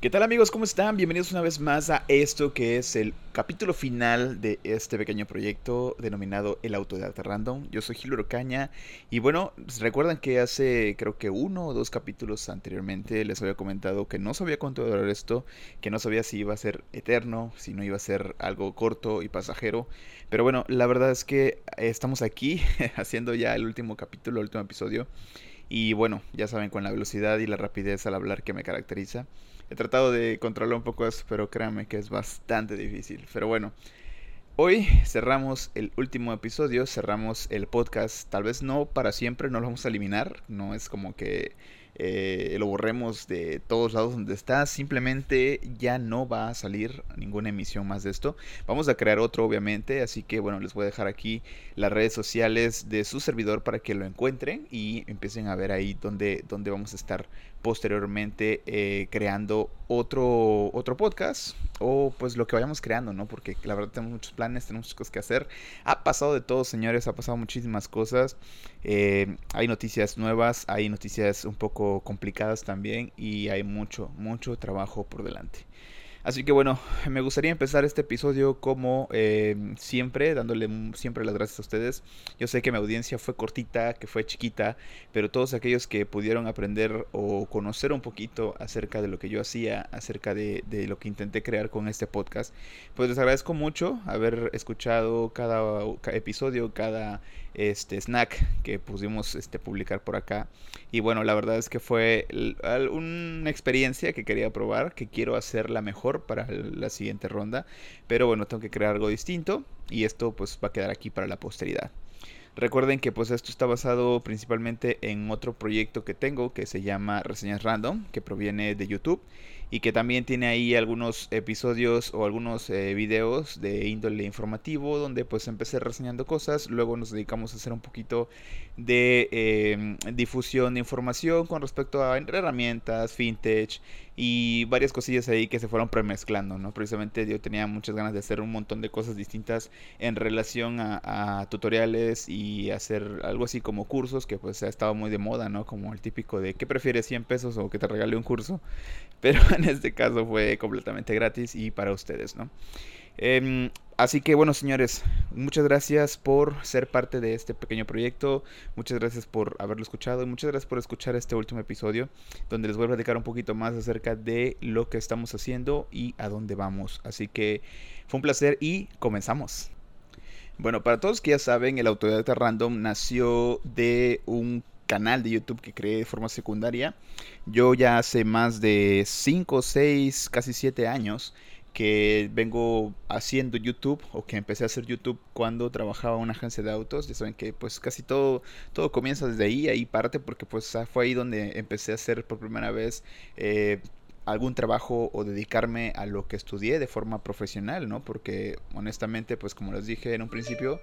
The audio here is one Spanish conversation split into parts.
¿Qué tal amigos? ¿Cómo están? Bienvenidos una vez más a esto que es el capítulo final de este pequeño proyecto denominado El Autodidacta Random. Yo soy Gil Caña y bueno, recuerdan que hace creo que uno o dos capítulos anteriormente les había comentado que no sabía cuánto iba a durar esto, que no sabía si iba a ser eterno, si no iba a ser algo corto y pasajero. Pero bueno, la verdad es que estamos aquí haciendo ya el último capítulo, el último episodio. Y bueno, ya saben, con la velocidad y la rapidez al hablar que me caracteriza. He tratado de controlar un poco eso, pero créanme que es bastante difícil. Pero bueno, hoy cerramos el último episodio, cerramos el podcast. Tal vez no para siempre, no lo vamos a eliminar. No es como que eh, lo borremos de todos lados donde está. Simplemente ya no va a salir ninguna emisión más de esto. Vamos a crear otro, obviamente. Así que bueno, les voy a dejar aquí las redes sociales de su servidor para que lo encuentren y empiecen a ver ahí donde, donde vamos a estar posteriormente eh, creando otro, otro podcast o pues lo que vayamos creando, ¿no? Porque la verdad tenemos muchos planes, tenemos muchas cosas que hacer. Ha pasado de todo, señores, ha pasado muchísimas cosas. Eh, hay noticias nuevas, hay noticias un poco complicadas también y hay mucho, mucho trabajo por delante. Así que bueno, me gustaría empezar este episodio como eh, siempre, dándole siempre las gracias a ustedes. Yo sé que mi audiencia fue cortita, que fue chiquita, pero todos aquellos que pudieron aprender o conocer un poquito acerca de lo que yo hacía, acerca de, lo que intenté crear con este podcast, pues les agradezco mucho haber escuchado cada episodio, cada este snack que pudimos este, publicar por acá. Y bueno, la verdad es que fue una experiencia que quería probar, que quiero hacerla mejor para la siguiente ronda. Pero bueno, tengo que crear algo distinto y esto pues va a quedar aquí para la posteridad. Recuerden que pues esto está basado principalmente en otro proyecto que tengo que se llama Reseñas Random, que proviene de YouTube y que también tiene ahí algunos episodios o algunos eh, videos de índole informativo donde pues empecé reseñando cosas, luego nos dedicamos a hacer un poquito de em, difusión de información con respecto a herramientas, fintech y varias cosillas ahí que se fueron premezclando, ¿no? Precisamente yo tenía muchas ganas de hacer un montón de cosas distintas en relación a, tutoriales y hacer algo así como cursos que pues ha muy de moda, ¿no? Como el típico de ¿qué prefieres 100 pesos o que te regale un curso? Pero en este caso fue completamente gratis y para ustedes, ¿no? Em, así que bueno, señores, muchas gracias por ser parte de este pequeño proyecto. Muchas gracias por haberlo escuchado y muchas gracias por escuchar este último episodio donde les voy a platicar un poquito más acerca de lo que estamos haciendo y a dónde vamos. Así que fue un placer y comenzamos. Bueno, para todos que ya saben, el Autodidacta Random nació de un canal de YouTube que creé de forma secundaria. Yo ya hace más de 5, 6, casi 7 años que vengo haciendo YouTube o que empecé a hacer YouTube cuando trabajaba en una agencia de autos. Ya saben que pues casi todo, todo comienza desde ahí, ahí parte porque pues fue ahí donde empecé a hacer por primera vez eh, algún trabajo o dedicarme a lo que estudié de forma profesional, ¿no? Porque honestamente pues como les dije en un principio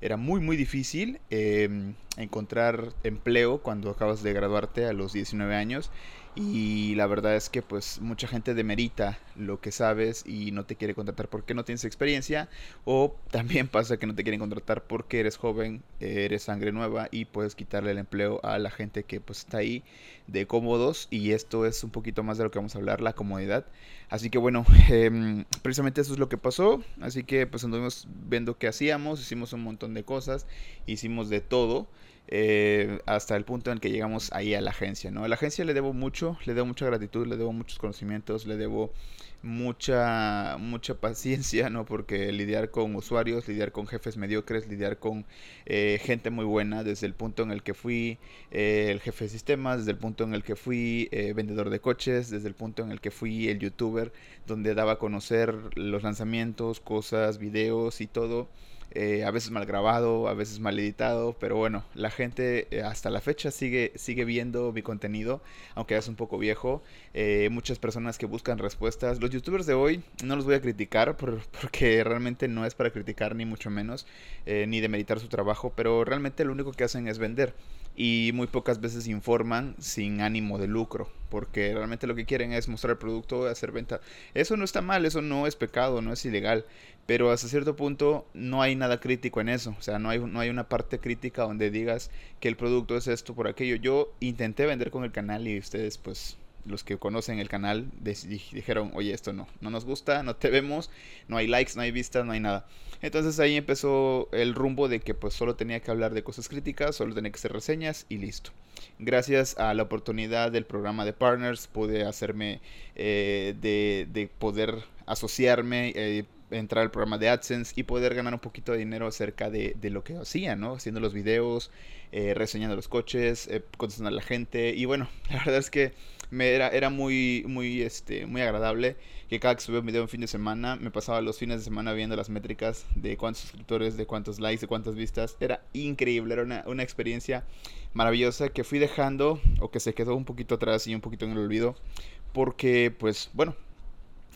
era muy muy difícil em, encontrar empleo cuando acabas de graduarte a los 19 años y la verdad es que pues mucha gente demerita lo que sabes y no te quiere contratar porque no tienes experiencia o también pasa que no te quieren contratar porque eres joven, eres sangre nueva y puedes quitarle el empleo a la gente que pues está ahí de cómodos y esto es un poquito más de lo que vamos a hablar, la comodidad. Así que bueno, em, precisamente eso es lo que pasó, así que pues anduvimos viendo qué hacíamos, hicimos un montón de cosas, hicimos de todo. Eh, hasta el punto en que llegamos ahí a la agencia, ¿no? A la agencia le debo mucho, le debo mucha gratitud, le debo muchos conocimientos, le debo mucha mucha paciencia, ¿no? Porque lidiar con usuarios, lidiar con jefes mediocres, lidiar con eh, gente muy buena, desde el punto en el que fui eh, el jefe de sistemas, desde el punto en el que fui vendedor de coches, desde el punto en el que fui el youtuber, donde daba a conocer los lanzamientos, cosas, videos y todo eh, a veces mal grabado, a veces mal editado, pero bueno, la gente eh, hasta la fecha sigue, sigue viendo mi contenido, aunque es un poco viejo. Eh, muchas personas que buscan respuestas. Los youtubers de hoy no los voy a criticar porque realmente no es para criticar ni mucho menos, ni demeritar su trabajo, pero realmente lo único que hacen es vender y muy pocas veces informan sin ánimo de lucro, porque realmente lo que quieren es mostrar el producto, hacer venta. Eso no está mal, eso no es pecado, no es ilegal, pero hasta cierto punto no hay nada crítico en eso, o sea, no hay, no hay una parte crítica donde digas que el producto es esto por aquello. Yo intenté vender con el canal y ustedes pues los que conocen el canal dijeron, oye, esto no, no nos gusta, no te vemos, no hay likes, no hay vistas, no hay nada. Entonces ahí empezó el rumbo de que pues solo tenía que hablar de cosas críticas, solo tenía que hacer reseñas y listo. Gracias a la oportunidad del programa de Partners pude hacerme eh, de, de, poder asociarme, eh, entrar al programa de AdSense y poder ganar un poquito de dinero acerca de, de lo que hacía, ¿no? Haciendo los videos, eh, reseñando los coches, eh, contestando a la gente. Y bueno, la verdad es que me era, era muy, muy, este, muy agradable que cada que subía un video en fin de semana, me pasaba los fines de semana viendo las métricas de cuántos suscriptores, de cuántos likes, de cuántas vistas. Era increíble, era una experiencia maravillosa que fui dejando o que se quedó un poquito atrás y un poquito en el olvido. Porque, pues, bueno,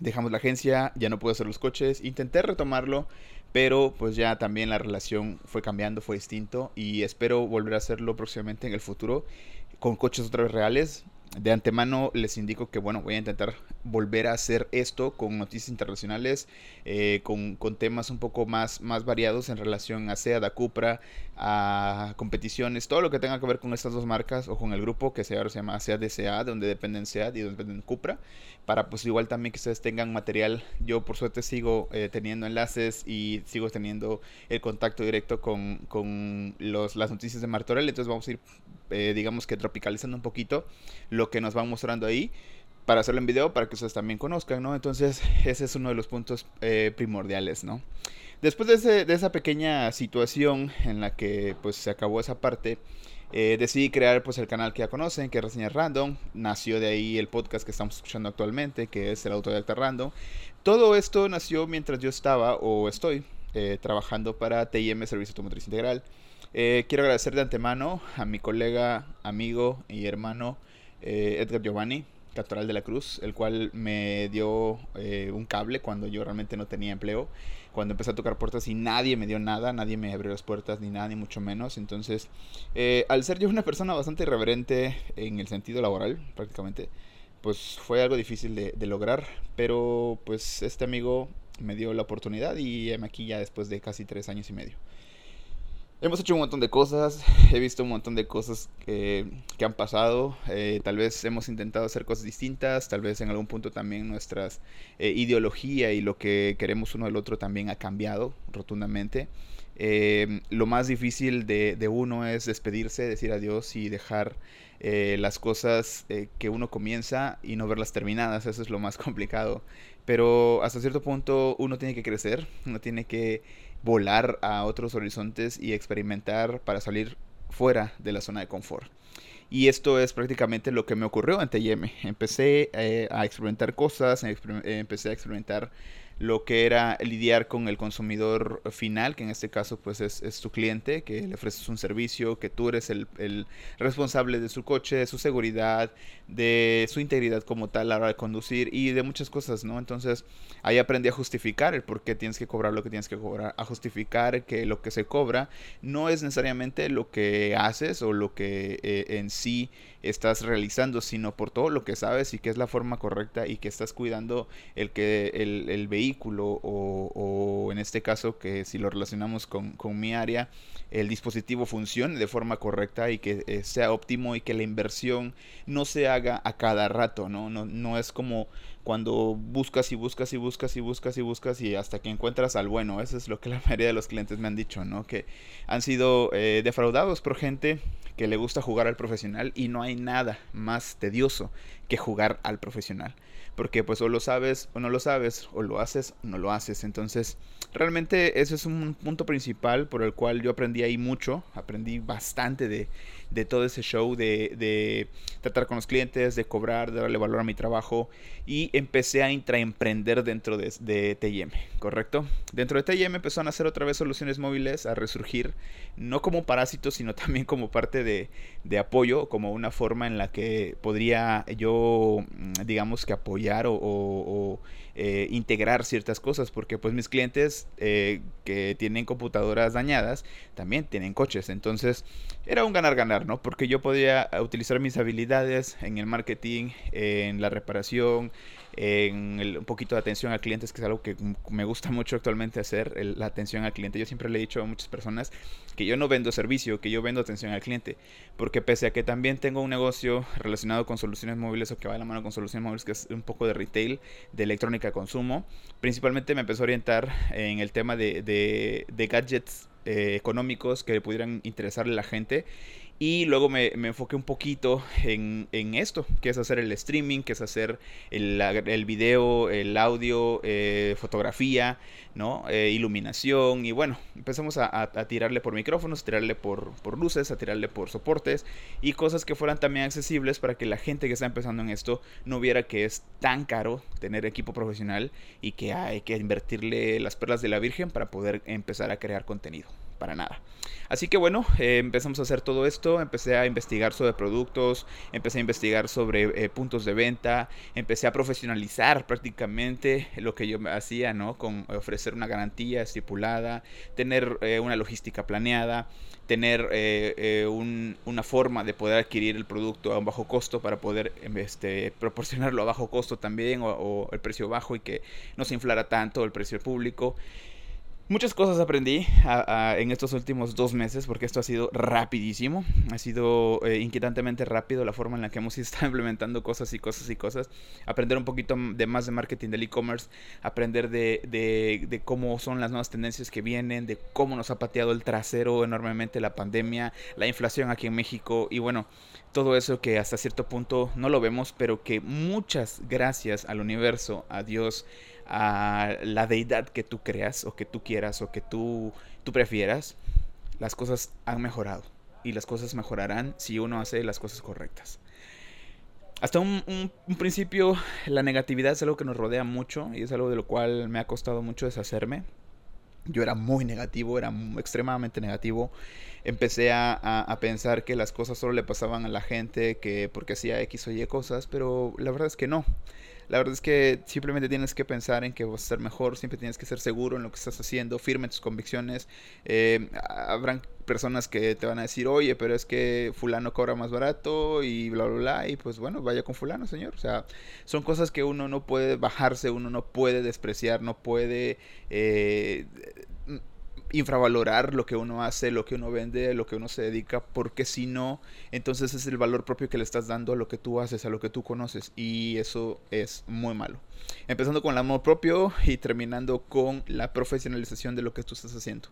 dejamos la agencia, ya no pude hacer los coches, intenté retomarlo, pero pues ya también la relación fue cambiando, fue distinto y espero volver a hacerlo próximamente en el futuro con coches otra vez reales. De antemano les indico que bueno, voy a intentar volver a hacer esto con noticias internacionales, eh, con, con, temas un poco más, más variados en relación a SEAD, a Cupra, a competiciones, todo lo que tenga que ver con estas dos marcas o con el grupo que se, ahora se llama SEAD SA, donde dependen SEAD y donde dependen Cupra, para pues igual también que ustedes tengan material. Yo por suerte sigo eh, teniendo enlaces y sigo teniendo el contacto directo con, con los, las noticias de Martorell, entonces vamos a ir, eh, digamos que tropicalizando un poquito lo que nos van mostrando ahí para hacerlo en video para que ustedes también conozcan, ¿no? Entonces ese es uno de los puntos eh, primordiales, ¿no? Después de, ese, de, esa pequeña situación en la que pues se acabó esa parte, eh, decidí crear pues el canal que ya conocen, que es Reseñas Random. Nació de ahí el podcast que estamos escuchando actualmente, que es el Autodidacta Random. Todo esto nació mientras yo estaba o estoy eh, trabajando para TIM Servicio Automotriz Integral. Quiero agradecer de antemano a mi colega, amigo y hermano Edgar Giovanni, Captoral de la Cruz, el cual me dio un cable cuando yo realmente no tenía empleo cuando empecé a tocar puertas y nadie me dio nada, nadie me abrió las puertas ni nada, ni mucho menos. Entonces, eh, al ser yo una persona bastante irreverente en el sentido laboral, prácticamente, pues fue algo difícil de, de lograr. Pero pues este amigo me dio la oportunidad y me aquí ya después de casi tres años y medio. Hemos hecho un montón de cosas, he visto un montón de cosas que, han pasado, eh, tal vez hemos intentado hacer cosas distintas, tal vez en algún punto también nuestra eh, ideología y lo que queremos uno del otro también ha cambiado rotundamente. Eh, lo más difícil de, de, uno es despedirse, decir adiós y dejar las cosas que uno comienza y no verlas terminadas, eso es lo más complicado. Pero hasta cierto punto uno tiene que crecer, uno tiene que volar a otros horizontes y experimentar para salir fuera de la zona de confort. Y esto es prácticamente lo que me ocurrió en TM. Empecé eh, a experimentar cosas, empecé a experimentar lo que era lidiar con el consumidor final, que en este caso pues es, es tu cliente, que le ofreces un servicio, que tú eres el, el, responsable de su coche, de su seguridad, de su integridad como tal a la hora de conducir y de muchas cosas, ¿no? Entonces ahí aprendí a justificar el por qué tienes que cobrar lo que tienes que cobrar, a justificar que lo que se cobra no es necesariamente lo que haces o lo que eh, en sí estás realizando, sino por todo lo que sabes y que es la forma correcta y que estás cuidando el, que, el, el vehículo o, o, en este caso que si lo relacionamos con, con mi área, el dispositivo funcione de forma correcta y que eh, sea óptimo y que la inversión no se haga a cada rato, ¿no? No, no es como cuando buscas y buscas y buscas y buscas y buscas y hasta que encuentras al bueno. Eso es lo que la mayoría de los clientes me han dicho, ¿no? Que han sido eh, defraudados por gente que le gusta jugar al profesional y no hay nada más tedioso que jugar al profesional. Porque pues o lo sabes o no lo sabes, o lo haces o no lo haces. Entonces, realmente ese es un punto principal por el cual yo aprendí ahí mucho, aprendí bastante de, de todo ese show, de, de, tratar con los clientes, de cobrar, de darle valor a mi trabajo y empecé a intraemprender dentro de, de TIM, ¿correcto? Dentro de TIM empezó a nacer otra vez soluciones móviles, a resurgir, no como parásito, sino también como parte de, de apoyo, como una forma en la que podría yo, digamos que apoyar o, eh, integrar ciertas cosas, porque pues mis clientes eh, que tienen computadoras dañadas también tienen coches, entonces era un ganar-ganar, ¿no? Porque yo podía utilizar mis habilidades en el marketing, en la reparación, en un poquito de atención al cliente, que es algo que me gusta mucho actualmente hacer, la atención al cliente. Yo siempre le he dicho a muchas personas que yo no vendo servicio, que yo vendo atención al cliente, porque pese a que también tengo un negocio relacionado con soluciones móviles o que va de la mano con soluciones móviles, que es un poco de retail, de electrónica de consumo, principalmente me empezó a orientar en el tema de, de, gadgets eh, económicos que pudieran interesarle a la gente y luego me, me enfoqué un poquito en, en, esto, que es hacer el streaming, que es hacer el, el video, el audio, eh, fotografía, ¿no? Eh, iluminación. Y bueno, empezamos a, a, tirarle por micrófonos, a tirarle por, por, luces, a tirarle por soportes y cosas que fueran también accesibles para que la gente que está empezando en esto no viera que es tan caro tener equipo profesional y que hay que invertirle las perlas de la Virgen para poder empezar a crear contenido. Para nada. Así que bueno, eh, empezamos a hacer todo esto, empecé a investigar sobre productos, empecé a investigar sobre eh, puntos de venta, empecé a profesionalizar prácticamente lo que yo hacía, ¿no? Con ofrecer una garantía estipulada, tener eh, una logística planeada, tener una forma de poder adquirir el producto a un bajo costo para poder este, proporcionarlo a bajo costo también o el precio bajo y que no se inflara tanto el precio público. Muchas cosas aprendí en estos últimos dos meses porque esto ha sido rapidísimo, ha sido eh, inquietantemente rápido la forma en la que hemos estado implementando cosas y cosas y cosas, aprender un poquito de más de marketing del e-commerce, aprender de, de, cómo son las nuevas tendencias que vienen, de cómo nos ha pateado el trasero enormemente la pandemia, la inflación aquí en México. Y bueno, todo eso que hasta cierto punto no lo vemos, pero que muchas gracias al universo, a Dios, a la deidad que tú creas o que tú quieras o que tú, tú prefieras, las cosas han mejorado. Y las cosas mejorarán si uno hace las cosas correctas. Hasta un, principio la negatividad es algo que nos rodea mucho y es algo de lo cual me ha costado mucho deshacerme. Yo era muy negativo, era extremadamente negativo. Empecé a, a, pensar que las cosas solo le pasaban a la gente, que porque hacía X o Y cosas, pero la verdad es que no. La verdad es que simplemente tienes que pensar en que vas a ser mejor, siempre tienes que ser seguro en lo que estás haciendo, firme en tus convicciones. Eh, habrán personas que te van a decir, oye, pero es que fulano cobra más barato y bla, bla, bla, y pues bueno, vaya con fulano, señor. O sea, son cosas que uno no puede bajarse, uno no puede despreciar, no puede... Eh, infravalorar lo que uno hace, lo que uno vende, lo que uno se dedica, porque si no, entonces es el valor propio que le estás dando a lo que tú haces, a lo que tú conoces, y eso es muy malo. Empezando con el amor propio y terminando con la profesionalización de lo que tú estás haciendo.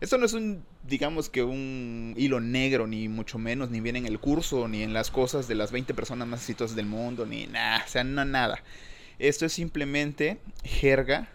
Esto no es un, digamos que un hilo negro, ni mucho menos, ni viene en el curso, ni en las cosas de las 20 personas más exitosas del mundo, ni nada, o sea, no nada. Esto es simplemente jerga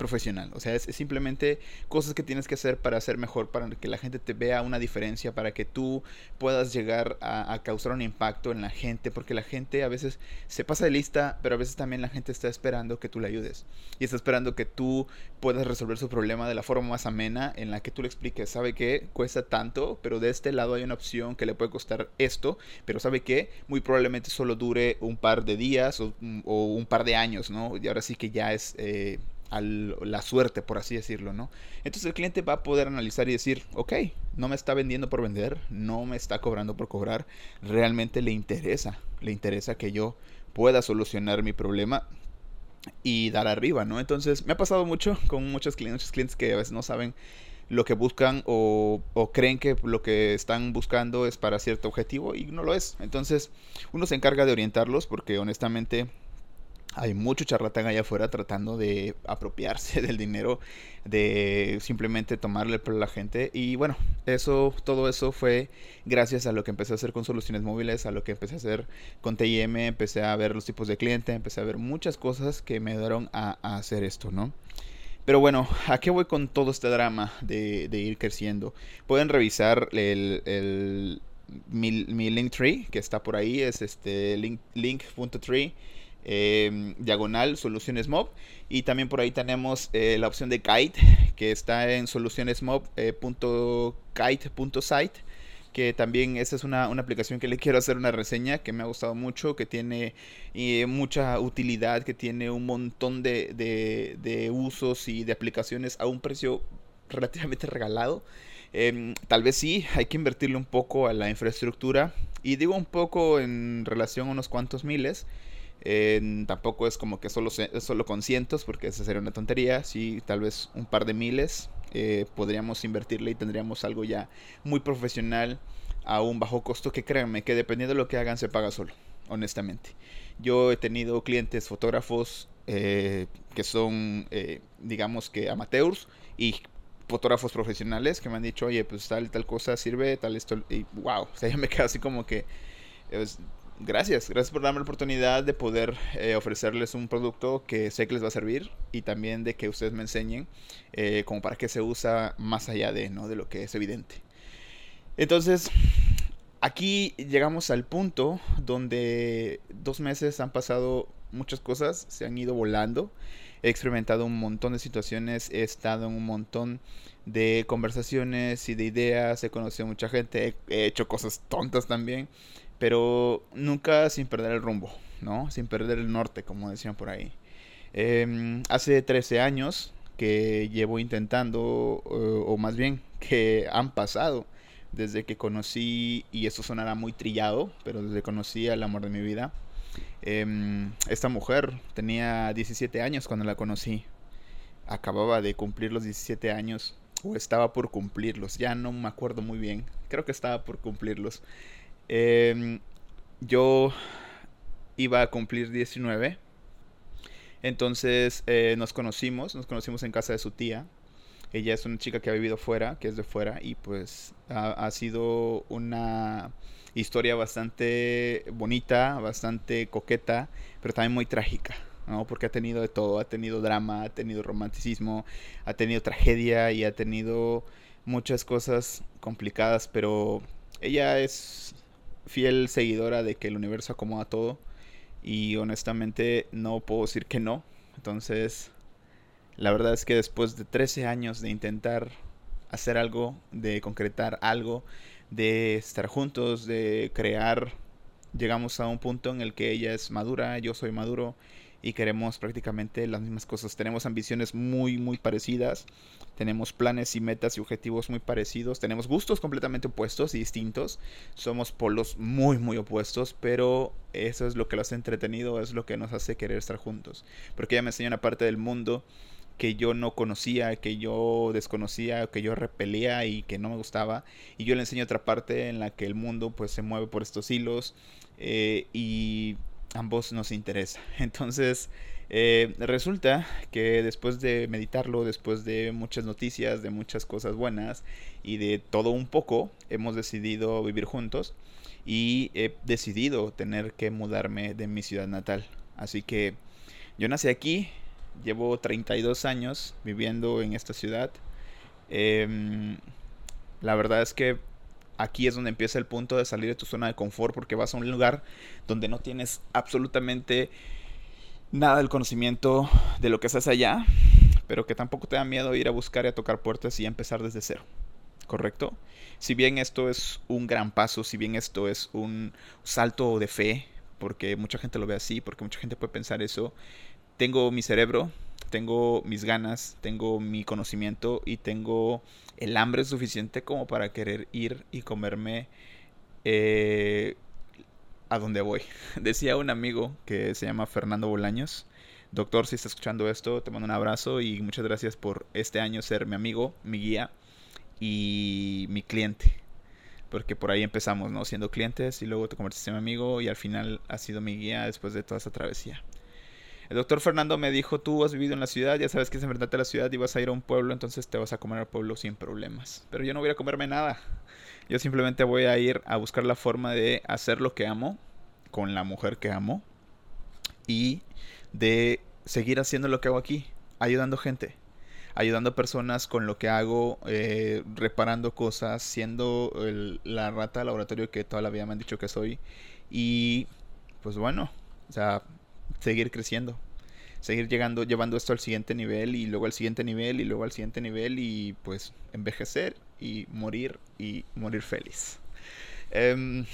profesional. O sea, es, simplemente cosas que tienes que hacer para ser mejor, para que la gente te vea una diferencia, para que tú puedas llegar a, causar un impacto en la gente, porque la gente a veces se pasa de lista, pero a veces también la gente está esperando que tú le ayudes. Y está esperando que tú puedas resolver su problema de la forma más amena, en la que tú le expliques, sabe que cuesta tanto, pero de este lado hay una opción que le puede costar esto, pero sabe que muy probablemente solo dure un par de días o, un par de años, ¿no? Y ahora sí que ya es... Eh, la suerte, por así decirlo, ¿no? Entonces el cliente va a poder analizar y decir, ok, no me está vendiendo por vender, no me está cobrando por cobrar, realmente le interesa, le interesa que yo pueda solucionar mi problema y dar arriba, ¿no? Entonces me ha pasado mucho con muchos clientes, clientes que a veces no saben lo que buscan o, o, creen que lo que están buscando es para cierto objetivo y no lo es. Entonces uno se encarga de orientarlos porque honestamente hay mucho charlatán allá afuera tratando de apropiarse del dinero, de simplemente tomarle a la gente. Y bueno, eso, todo eso fue gracias a lo que empecé a hacer con soluciones móviles, a lo que empecé a hacer con TIM, empecé a ver los tipos de cliente, empecé a ver muchas cosas que me ayudaron a, hacer esto, ¿no? Pero bueno, ¿a qué voy con todo este drama de, ir creciendo? Pueden revisar el, el mi, link tree que está por ahí, es este link, link.tree Em, diagonal soluciones mob y también por ahí tenemos eh, la opción de guide que está en solucionesmob.kite.site que también es una, aplicación que le quiero hacer una reseña, que me ha gustado mucho, que tiene eh, mucha utilidad, que tiene un montón de, de, usos y de aplicaciones a un precio relativamente regalado. Em, tal vez sí, hay que invertirle un poco a la infraestructura. Y digo un poco en relación a unos cuantos miles. Tampoco es como que solo, solo con cientos, porque esa sería una tontería. Sí, tal vez un par de miles eh, podríamos invertirle y tendríamos algo ya muy profesional a un bajo costo que créanme que dependiendo de lo que hagan se paga solo, honestamente. Yo he tenido clientes fotógrafos eh, que son, eh, digamos que amateurs y fotógrafos profesionales que me han dicho, oye, pues tal, tal cosa sirve, tal esto, y wow, o sea, yo me quedo así como que, gracias, gracias por darme la oportunidad de poder eh, ofrecerles un producto que sé que les va a servir y también de que ustedes me enseñen eh, como para qué se usa más allá de, ¿no? de lo que es evidente. Entonces, aquí llegamos al punto donde dos meses han pasado muchas cosas, se han ido volando, he experimentado un montón de situaciones, he estado en un montón de conversaciones y de ideas, he conocido mucha gente, he hecho cosas tontas también pero nunca sin perder el rumbo, ¿no? Sin perder el norte, como decían por ahí. Em, hace 13 años que llevo intentando, o más bien que han pasado desde que conocí, y esto sonará muy trillado, pero desde que conocí al amor de mi vida. Em, esta mujer tenía 17 años cuando la conocí. Acababa de cumplir los 17 años, o estaba por cumplirlos, ya no me acuerdo muy bien. Creo que estaba por cumplirlos. Em, yo iba a cumplir 19. Entonces eh, nos conocimos, nos conocimos en casa de su tía. Ella es una chica que ha vivido fuera, que es de fuera, y pues ha, sido una historia bastante bonita, bastante coqueta, pero también muy trágica, ¿no? Porque ha tenido de todo, ha tenido drama, ha tenido romanticismo, ha tenido tragedia y ha tenido muchas cosas complicadas, pero ella es fiel seguidora de que el universo acomoda todo. Y honestamente no puedo decir que no. Entonces, la verdad es que después de 13 años de intentar hacer algo, de concretar algo, de estar juntos, de crear, llegamos a un punto en el que ella es madura, yo soy maduro y queremos prácticamente las mismas cosas. Tenemos ambiciones muy, muy parecidas. Tenemos planes y metas y objetivos muy parecidos. Tenemos gustos completamente opuestos y distintos. Somos polos muy, muy opuestos. Pero eso es lo que lo hace entretenido. Es lo que nos hace querer estar juntos. Porque ella me enseñó una parte del mundo que yo no conocía, que yo desconocía, que yo repelía y que no me gustaba. Y yo le enseño otra parte en la que el mundo pues se mueve por estos hilos. Eh, y ambos nos interesa. Entonces, eh, resulta que después de meditarlo, después de muchas noticias, de muchas cosas buenas y de todo un poco, hemos decidido vivir juntos y he decidido tener que mudarme de mi ciudad natal. Así que yo nací aquí, llevo 32 años viviendo en esta ciudad. Em, la verdad es que aquí es donde empieza el punto de salir de tu zona de confort porque vas a un lugar donde no tienes absolutamente nada del conocimiento de lo que haces allá, pero que tampoco te da miedo ir a buscar y a tocar puertas y empezar desde cero. ¿Correcto? Si bien esto es un gran paso, si bien esto es un salto de fe, porque mucha gente lo ve así, porque mucha gente puede pensar eso, tengo mi cerebro, tengo mis ganas, tengo mi conocimiento y tengo el hambre suficiente como para querer ir y comerme eh, a donde voy. Decía un amigo que se llama Fernando Bolaños. Doctor, si está escuchando esto, te mando un abrazo y muchas gracias por este año ser mi amigo, mi guía y mi cliente. Porque por ahí empezamos, ¿no? Siendo clientes y luego te convertiste en mi amigo y al final has sido mi guía después de toda esa travesía. El doctor Fernando me dijo, tú has vivido en la ciudad, ya sabes que es enfrentarte a la ciudad y vas a ir a un pueblo, entonces te vas a comer al pueblo sin problemas. Pero yo no voy a comerme nada. Yo simplemente voy a ir a buscar la forma de hacer lo que amo con la mujer que amo y de seguir haciendo lo que hago aquí, ayudando gente, ayudando personas con lo que hago, eh, reparando cosas, siendo la rata de laboratorio que toda la vida me han dicho que soy y pues bueno, o sea, seguir creciendo. Seguir llegando, llevando esto al siguiente nivel y luego al siguiente nivel y luego al siguiente nivel y pues envejecer y morir y morir feliz. Em,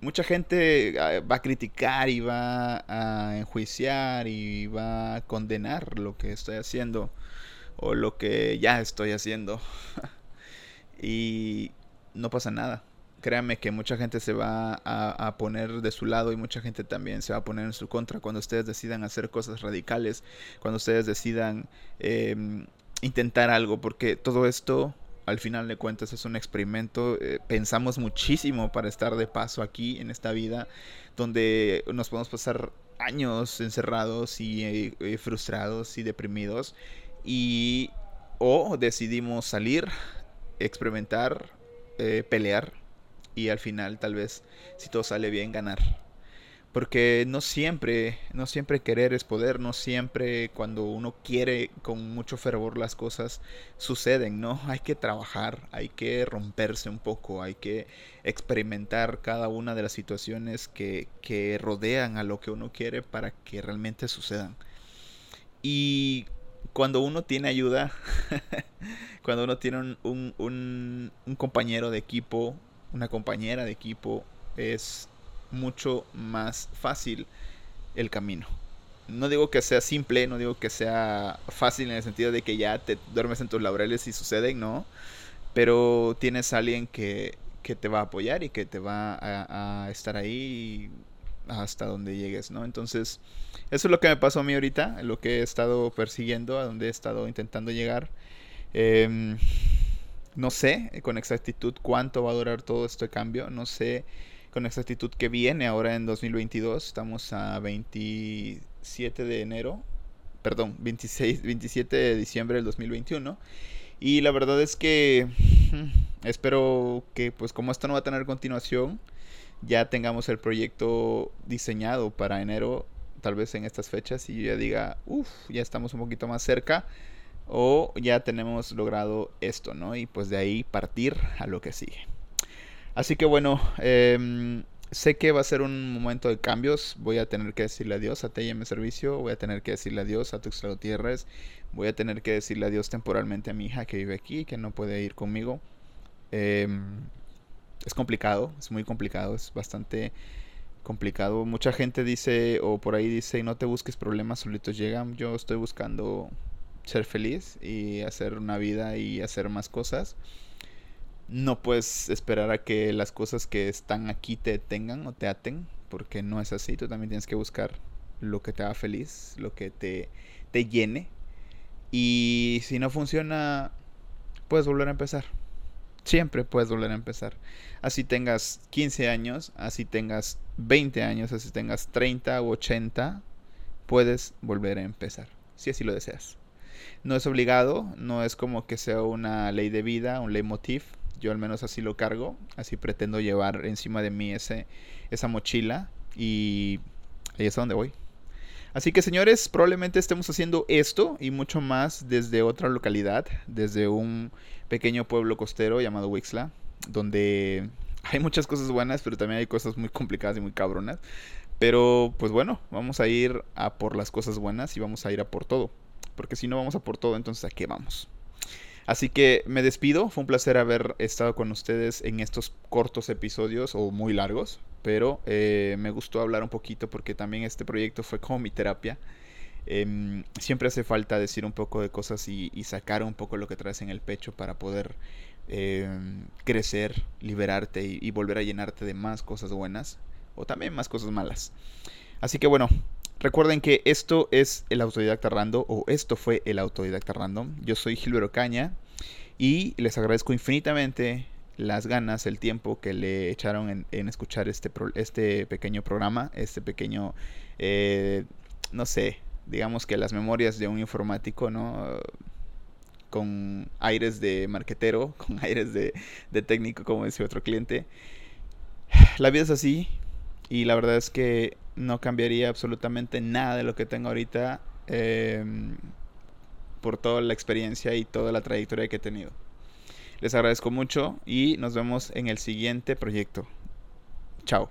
mucha gente ah, va a criticar y va a enjuiciar y va a condenar lo que estoy haciendo o lo que ya estoy haciendo. y no pasa nada. Créanme que mucha gente se va a, poner de su lado y mucha gente también se va a poner en su contra cuando ustedes decidan hacer cosas radicales, cuando ustedes decidan em, intentar algo, porque todo esto al final de cuentas es un experimento. Eh, pensamos muchísimo para estar de paso aquí en esta vida, donde nos podemos pasar años encerrados y eh, eh, frustrados y deprimidos. Y o decidimos salir, experimentar, pelear y al final tal vez, si todo sale bien, ganar. Porque no siempre, no siempre querer es poder, no siempre cuando uno quiere con mucho fervor las cosas suceden, ¿no? Hay que trabajar, hay que romperse un poco, hay que experimentar cada una de las situaciones que, que rodean a lo que uno quiere para que realmente sucedan. Y cuando uno tiene ayuda, cuando uno tiene un, un, un compañero de equipo, una compañera de equipo, es mucho más fácil el camino. No digo que sea simple, no digo que sea fácil en el sentido de que ya te duermes en tus laureles y suceden, no. Pero tienes a alguien que, que te va a apoyar y que te va a, estar ahí hasta donde llegues, ¿no? Entonces, eso es lo que me pasó a mí ahorita, lo que he estado persiguiendo, a donde he estado intentando llegar. Em, no sé con exactitud cuánto va a durar todo este cambio, no sé con exactitud que viene ahora en 2022. Estamos a 27 de enero, perdón, 26, 27 de diciembre del 2021. Y la verdad es que espero que pues como esto no va a tener continuación, ya tengamos el proyecto diseñado para enero, tal vez en estas fechas, y yo ya diga, uff, ya estamos un poquito más cerca, o ya tenemos logrado esto, ¿no? Y pues de ahí partir a lo que sigue. Así que bueno, em, sé que va a ser un momento de cambios. Voy a tener que decirle adiós a TM Servicio. Voy a tener que decirle adiós a Tuxtla Gutiérrez. Voy a tener que decirle adiós temporalmente a mi hija que vive aquí, que no puede ir conmigo. Em, es complicado, es muy complicado, es bastante complicado. Mucha gente dice, o por ahí dice, no te busques problemas, solitos llegan. Yo estoy buscando ser feliz y hacer una vida y hacer más cosas no puedes esperar a que las cosas que están aquí te tengan o te aten, porque no es así. Tú también tienes que buscar lo que te haga feliz, lo que te, te llene. Y si no funciona, puedes volver a empezar. Siempre puedes volver a empezar. Así tengas 15 años, así tengas 20 años, así tengas 30 u 80, puedes volver a empezar, si así lo deseas. No es obligado, no es como que sea una ley de vida, un leitmotiv, yo al menos así lo cargo, así pretendo llevar encima de mí ese, esa mochila y ahí es a donde voy. Así que señores, probablemente estemos haciendo esto y mucho más desde otra localidad, desde un pequeño pueblo costero llamado Wixla, donde hay muchas cosas buenas, pero también hay cosas muy complicadas y muy cabronas. Pero pues bueno, vamos a ir a por las cosas buenas y vamos a ir a por todo. Porque si no vamos a por todo, entonces ¿a qué vamos? Así que me despido, fue un placer haber estado con ustedes en estos cortos episodios o muy largos, pero eh, me gustó hablar un poquito porque también este proyecto fue como mi terapia. Em, siempre hace falta decir un poco de cosas y, sacar un poco lo que traes en el pecho para poder em, crecer, liberarte y volver a llenarte de más cosas buenas o también más cosas malas. Así que bueno, Recuerden que esto es el autodidacta random o esto fue el autodidacta random. Yo soy Gilberto Caña y les agradezco infinitamente las ganas, el tiempo que le echaron en, escuchar este, este pequeño programa, este pequeño, eh, no sé, digamos que las memorias de un informático, ¿no? Con aires de marquetero, con aires de, de técnico, como decía otro cliente. La vida es así y la verdad es que no cambiaría absolutamente nada de lo que tengo ahorita em, por toda la experiencia y toda la trayectoria que he tenido. Les agradezco mucho y nos vemos en el siguiente proyecto. Chao.